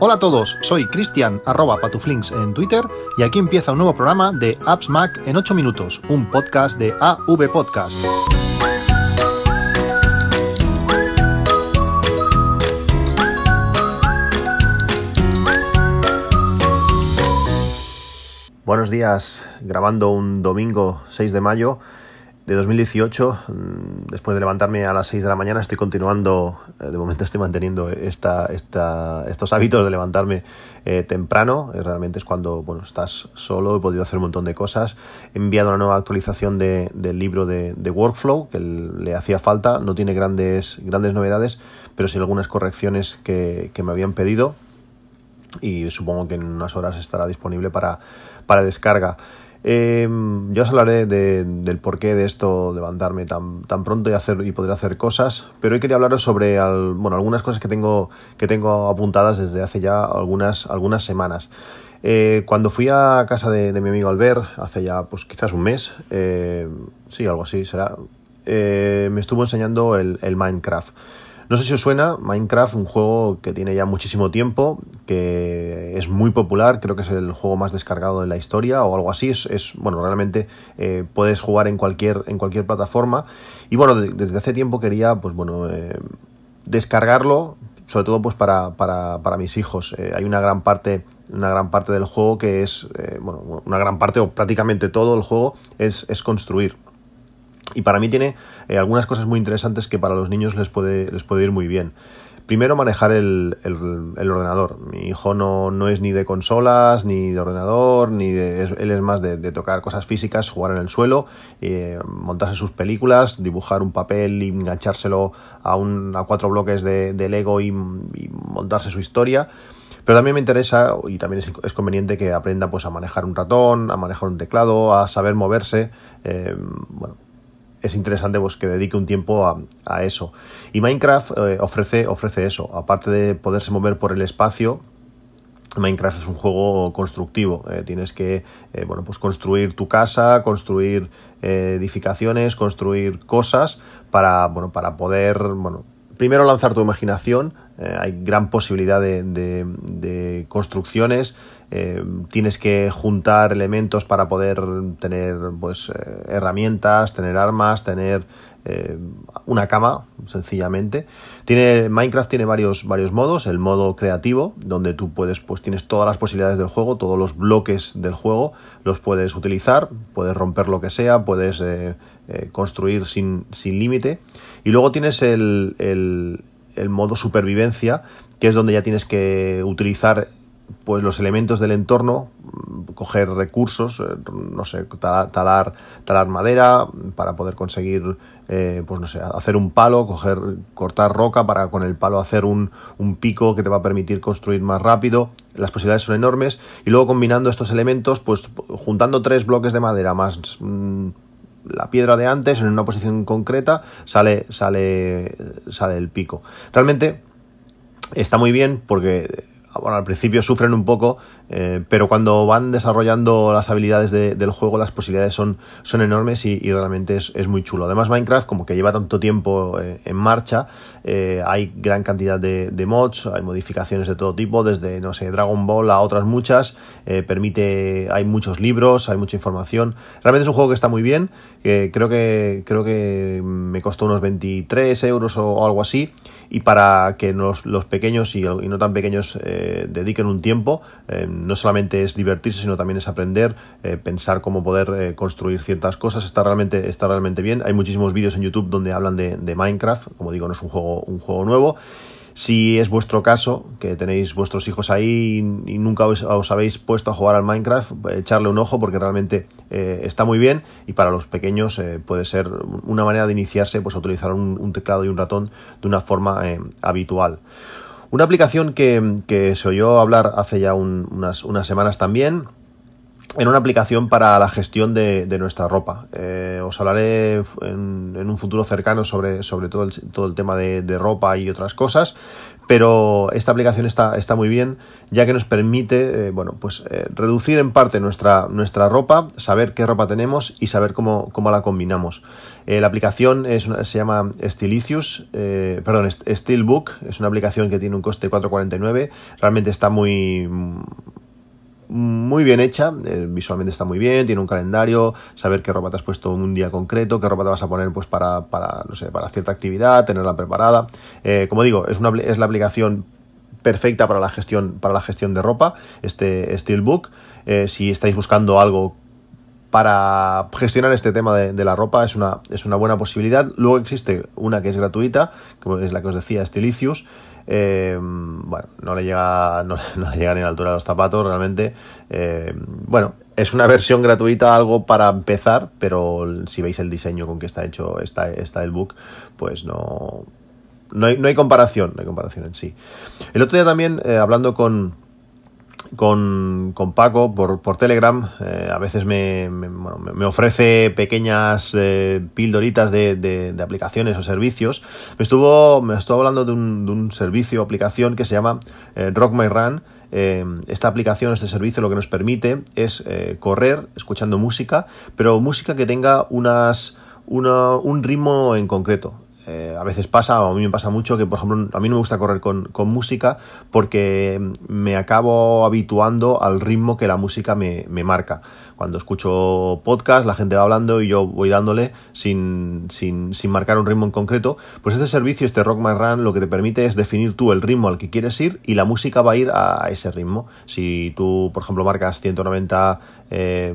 Hola a todos, soy Cristian arroba patuflinks en Twitter y aquí empieza un nuevo programa de Apps Mac en 8 minutos, un podcast de AV Podcast. Buenos días, grabando un domingo 6 de mayo de 2018. Mm, después de levantarme a las 6 de la mañana, estoy continuando, eh, de momento estoy manteniendo esta, esta, estos hábitos de levantarme eh, temprano. Eh, realmente es cuando bueno, estás solo, he podido hacer un montón de cosas. He enviado una nueva actualización de, del libro de, de, Workflow, que le hacía falta. No tiene grandes, grandes novedades, pero sí algunas correcciones que, que me habían pedido. Y supongo que en unas horas estará disponible para, para descarga. Eh, yo os hablaré de, del porqué de esto, levantarme tan, tan pronto y, hacer, y poder hacer cosas, pero hoy quería hablaros sobre bueno, algunas cosas que tengo, que tengo apuntadas desde hace ya algunas, algunas semanas. Eh, cuando fui a casa de, de, mi amigo Albert, hace ya pues quizás un mes, eh, sí, algo así será, eh, me estuvo enseñando el, el Minecraft. No sé si os suena, Minecraft, un juego que tiene ya muchísimo tiempo, que es muy popular, creo que es el juego más descargado de la historia o algo así. Es, bueno, realmente eh, puedes jugar en cualquier, en cualquier plataforma. Y bueno, desde hace tiempo quería, pues bueno, eh, descargarlo, sobre todo pues para, para, para mis hijos. Eh, hay una gran parte una gran parte del juego que es, eh, bueno, una gran parte o prácticamente todo el juego es, es construir. Y para mí tiene eh, algunas cosas muy interesantes que para los niños les puede, les puede ir muy bien. Primero, manejar el, ordenador. Mi hijo no, no, es ni de consolas, ni de ordenador, ni de, él es más de, tocar cosas físicas, jugar en el suelo, eh, montarse sus películas, dibujar un papel y enganchárselo a, un, a cuatro bloques de, Lego y, montarse su historia. Pero también me interesa y también es, es, conveniente que aprenda pues, a manejar un ratón, a manejar un teclado, a saber moverse. Eh, bueno, es interesante pues, que dedique un tiempo a, a eso. Y Minecraft eh, ofrece, ofrece eso. Aparte de poderse mover por el espacio, Minecraft es un juego constructivo. Eh, tienes que eh, bueno, pues construir tu casa, construir eh, edificaciones, construir cosas para, bueno, para poder bueno, primero lanzar tu imaginación. Hay gran posibilidad de, de construcciones. Eh, tienes que juntar elementos para poder tener pues eh, herramientas, tener armas, tener eh, una cama, sencillamente. Tiene, Minecraft tiene varios, varios modos. El modo creativo, donde tú puedes, pues tienes todas las posibilidades del juego, todos los bloques del juego, los puedes utilizar, puedes romper lo que sea, puedes construir sin, sin límite. Y luego tienes el, el modo supervivencia, que es donde ya tienes que utilizar pues los elementos del entorno, coger recursos, no sé, talar, talar madera para poder conseguir, eh, pues no sé, hacer un palo, coger, cortar roca para con el palo hacer un, un, pico que te va a permitir construir más rápido. Las posibilidades son enormes y luego combinando estos elementos, pues juntando tres bloques de madera más mmm, la piedra de antes en una posición concreta, sale, sale, sale el pico. Realmente está muy bien porque bueno, al principio sufren un poco, eh, pero cuando van desarrollando las habilidades de, del juego, las posibilidades son, son enormes y, realmente es, es, muy chulo. Además, Minecraft, como que lleva tanto tiempo eh, en marcha, eh, hay gran cantidad de, mods, hay modificaciones de todo tipo, desde, no sé, Dragon Ball a otras muchas, eh, permite, hay muchos libros, hay mucha información. Realmente es un juego que está muy bien, creo, que, creo que me costó unos 23 euros o algo así, y para que los, los pequeños y, y, no tan pequeños eh, dediquen un tiempo, eh, no solamente es divertirse, sino también es aprender, eh, pensar cómo poder eh, construir ciertas cosas, está realmente, está realmente bien. Hay muchísimos vídeos en YouTube donde hablan de, de Minecraft, como digo, no es un juego, un juego nuevo. Si es vuestro caso, que tenéis vuestros hijos ahí y nunca os, habéis puesto a jugar al Minecraft, echarle un ojo porque realmente eh, está muy bien y para los pequeños eh, puede ser una manera de iniciarse pues a utilizar un, teclado y un ratón de una forma eh, habitual. Una aplicación que, que, se oyó hablar hace ya un, unas, unas semanas también, en una aplicación para la gestión de, nuestra ropa. Eh, os hablaré en, un futuro cercano sobre, sobre todo, el, todo el tema de, ropa y otras cosas, pero esta aplicación está, está muy bien ya que nos permite, bueno, pues reducir en parte nuestra, nuestra ropa, saber qué ropa tenemos y saber cómo, cómo la combinamos. la aplicación se llama Stylicious, perdón, Steelbook, es una aplicación que tiene un coste de 4,49, realmente está muy muy bien hecha, eh, visualmente está muy bien, tiene un calendario, saber qué ropa te has puesto un día concreto, qué ropa te vas a poner pues para, para no sé, para cierta actividad, tenerla preparada. Eh, como digo, es, una, es la aplicación perfecta para la gestión, para la gestión de ropa, este Steelbook. Eh, si estáis buscando algo para gestionar este tema de, la ropa es una, es una buena posibilidad. Luego existe una que es gratuita, como es la que os decía, Stylicious, eh, bueno, no le llega no, le llega ni a la altura de los zapatos realmente. Eh, bueno, es una versión gratuita, algo para empezar, pero si veis el diseño con que está hecho está, está el book, pues no, no hay, no hay comparación, no hay comparación en sí. El otro día también, eh, hablando con con, con Paco por, por Telegram. Eh, a veces me, me, ofrece pequeñas eh, pildoritas de, de, aplicaciones o servicios. Me estuvo, me estuvo hablando de un, de un servicio o aplicación que se llama eh, Rock My Run. esta aplicación, este servicio, lo que nos permite es correr escuchando música, pero música que tenga unas, una, un ritmo en concreto. Eh, a veces pasa, o a mí me pasa mucho, que por ejemplo a mí no me gusta correr con, música porque me acabo habituando al ritmo que la música me, marca. Cuando escucho podcast, la gente va hablando y yo voy dándole sin, sin, sin marcar un ritmo en concreto. Pues este servicio, este Rock My Run, lo que te permite es definir tú el ritmo al que quieres ir y la música va a ir a ese ritmo. Si tú, por ejemplo, marcas 190 eh,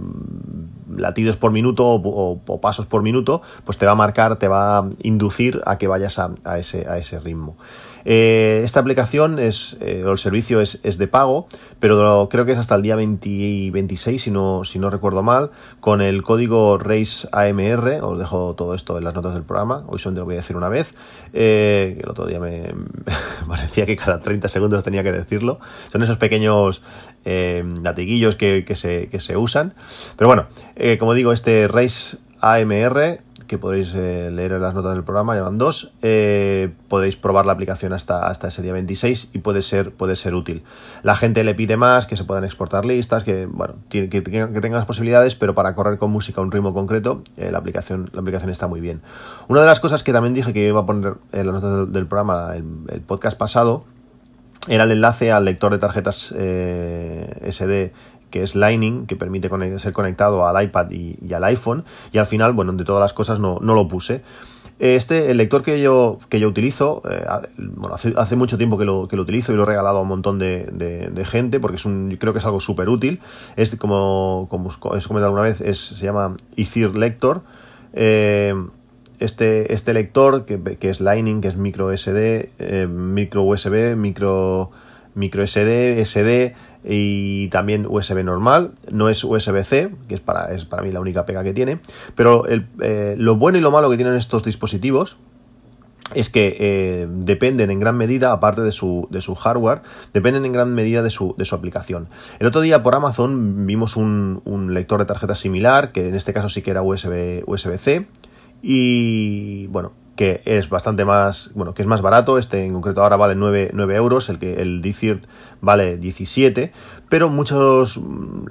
latidos por minuto o, pasos por minuto, pues te va a marcar, te va a inducir a que vayas a, ese, a ese ritmo. Eh, esta aplicación es, eh, el servicio es, de pago, pero creo que es hasta el día 26, si no, recuerdo mal, con el código RACEAMR, os dejo todo esto en las notas del programa, hoy solamente lo voy a decir una vez, eh, el otro día me, parecía que cada 30 segundos tenía que decirlo, son esos pequeños latiguillos que, se, que se usan, pero bueno, como digo, este Race AMR que podréis eh, leer las notas del programa, llevan dos. Eh, podéis probar la aplicación hasta, hasta ese día 26 y puede ser, puede ser útil. La gente le pide más, que se puedan exportar listas, que bueno, que, que, tengan las posibilidades, pero para correr con música a un ritmo concreto, eh, la, aplicación, la aplicación está muy bien. Una de las cosas que también dije que iba a poner en las notas del, programa, el, el, podcast pasado, era el enlace al lector de tarjetas SD que es Lightning, que permite ser conectado al iPad y, al iPhone, y al final, bueno, de todas las cosas no, lo puse. Este, el lector que yo, que yo utilizo, eh, bueno, hace, mucho tiempo que lo, que lo utilizo y lo he regalado a un montón de, gente porque es un, creo que es algo súper útil. Es como, como os comentado alguna vez, se llama Ether Lector. Eh, este, este lector, que, que, es Lightning, que es micro SD, eh, micro USB, micro, micro SD, SD, y también USB normal, no es USB-C, que es para, es para mí la única pega que tiene, pero eh, lo bueno y lo malo que tienen estos dispositivos es que eh, dependen en gran medida, aparte de su, de su, hardware, dependen en gran medida de su, de su aplicación. El otro día por Amazon vimos un, un lector de tarjetas similar, que en este caso sí que era USB, USB-C, y bueno, que es bastante más, bueno, que es más barato, este en concreto ahora vale 9, 9 euros, el que el DCIRT vale 17, pero muchos,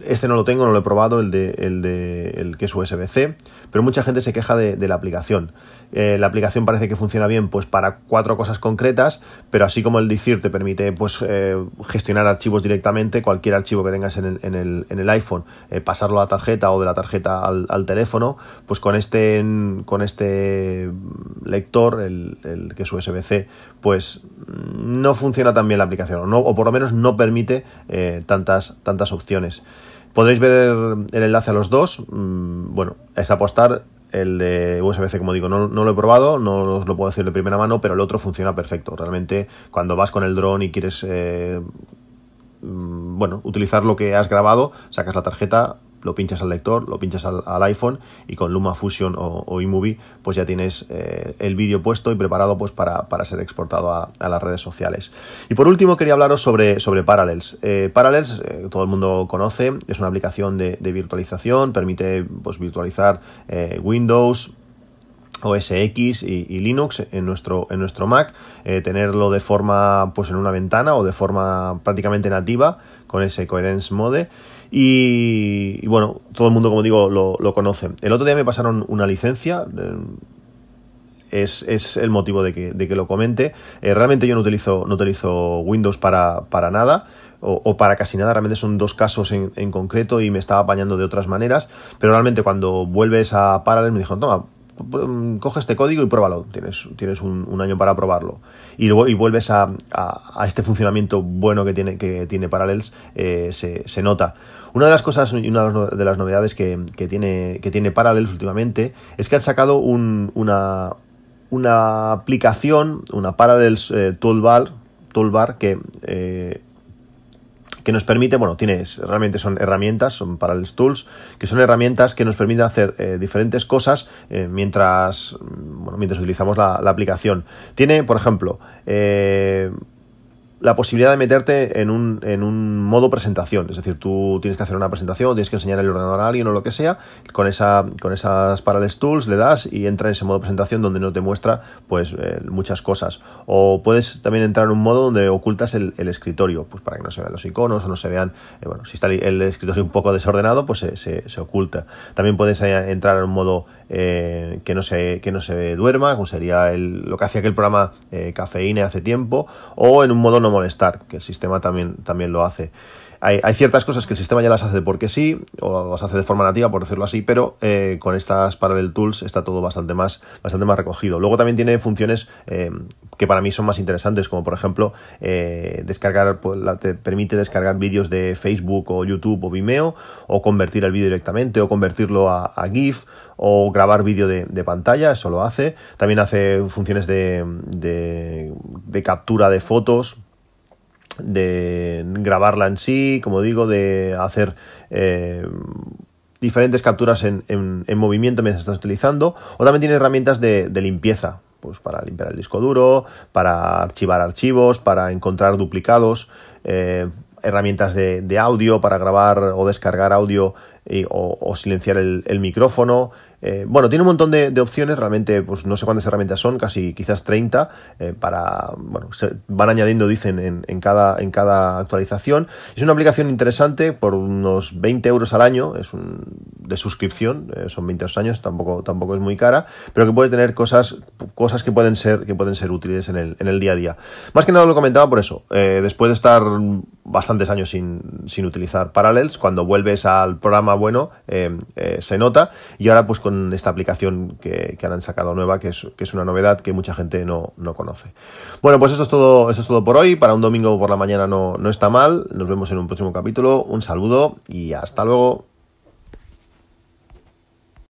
este no lo tengo, no lo he probado, el de, el de, el que es USB-C, pero mucha gente se queja de, la aplicación. Eh, la aplicación parece que funciona bien pues para cuatro cosas concretas, pero así como el DICIR te permite pues eh, gestionar archivos directamente, cualquier archivo que tengas en el, en el, iPhone, eh, pasarlo a la tarjeta o de la tarjeta al, teléfono, pues con este, con este lector, el, el que es USB-C, pues no funciona tan bien la aplicación, o, o por lo menos no permite tantas, opciones. Podréis ver el enlace a los dos. Mm, bueno, es apostar el de USB-C, como digo, no, lo he probado, no os lo puedo decir de primera mano, pero el otro funciona perfecto. Realmente, cuando vas con el dron y quieres, eh, mm, bueno, utilizar lo que has grabado, sacas la tarjeta, lo pinchas al lector, lo pinchas al, iPhone y con LumaFusion o, o iMovie pues ya tienes eh, el vídeo puesto y preparado pues para, ser exportado a, las redes sociales. Y por último quería hablaros sobre, sobre Parallels. Eh, Parallels, eh, todo el mundo conoce, es una aplicación de, virtualización, permite pues, virtualizar Windows, OS X y, Linux en nuestro, en nuestro Mac, eh, tenerlo de forma pues en una ventana o de forma prácticamente nativa con ese Coherence Mode. Y, bueno, todo el mundo, como digo, lo, conoce. El otro día me pasaron una licencia. Eh, es, el motivo de que, de que lo comente. Eh, realmente yo no utilizo, no utilizo Windows para, para nada. O, para casi nada, realmente son dos casos en, en, concreto y me estaba apañando de otras maneras, pero realmente cuando vuelves a Parallel me dijo, toma, coge este código y pruébalo. Tienes, tienes un, año para probarlo. Y, y vuelves a, este funcionamiento bueno que tiene, que tiene Parallels, eh, se, nota. Una de las cosas y una de las novedades que, tiene, que tiene Parallels últimamente es que han sacado una, una aplicación, una Parallels eh, Toolbar, toolbar que eh, que nos permite, bueno, tienes, realmente son herramientas, son Parallels Tools, que son herramientas que nos permiten hacer eh, diferentes cosas eh, mientras, bueno, mientras utilizamos la, la, aplicación. Tiene, por ejemplo, eh, la posibilidad de meterte en un, en un modo presentación. Es decir, tú tienes que hacer una presentación, tienes que enseñar el ordenador a alguien o lo que sea, con, esa, con esas Parallels Tools le das y entra en ese modo presentación donde no te muestra pues eh, muchas cosas. O puedes también entrar en un modo donde ocultas el, escritorio, pues para que no se vean los iconos o no se vean, eh, bueno, si está el, escritorio un poco desordenado, pues se, se, oculta. También puedes eh, entrar en un modo que, no se, que no se duerma, como sería el, lo que hacía aquel programa Cafeína hace tiempo, o en un modo no molestar, que el sistema también, también lo hace. Hay, ciertas cosas que el sistema ya las hace porque sí, o las hace de forma nativa, por decirlo así, pero eh, con estas Parallel Tools está todo bastante más, bastante más recogido. Luego también tiene funciones eh, que para mí son más interesantes, como por ejemplo eh, descargar, pues, te permite descargar vídeos de Facebook o YouTube o Vimeo, o convertir el vídeo directamente, o convertirlo a, GIF, o grabar vídeo de, pantalla, eso lo hace. También hace funciones de, de captura de fotos de grabarla en sí, como digo, de hacer eh, diferentes capturas en, movimiento mientras estás utilizando, o también tiene herramientas de, limpieza, pues para limpiar el disco duro, para archivar archivos, para encontrar duplicados, eh, herramientas de, audio para grabar o descargar audio o, silenciar el micrófono, eh, bueno, tiene un montón de, opciones, realmente pues no sé cuántas herramientas son, casi quizás 30, eh, para, bueno, se van añadiendo, dicen, en, cada, en cada actualización. Es una aplicación interesante por unos 20 euros al año, es un, de suscripción, eh, son 22 años, tampoco, tampoco es muy cara, pero que puede tener cosas, cosas que pueden ser, que pueden ser útiles en el, en el día a día. Más que nada lo comentaba por eso, después de estar bastantes años sin, sin, utilizar Parallels, cuando vuelves al programa bueno, se nota, y ahora pues con esta aplicación que, han sacado nueva, que es, que es, una novedad que mucha gente no, conoce. Bueno, pues eso es todo, eso es todo por hoy. Para un domingo por la mañana no, no está mal. Nos vemos en un próximo capítulo. Un saludo y hasta luego.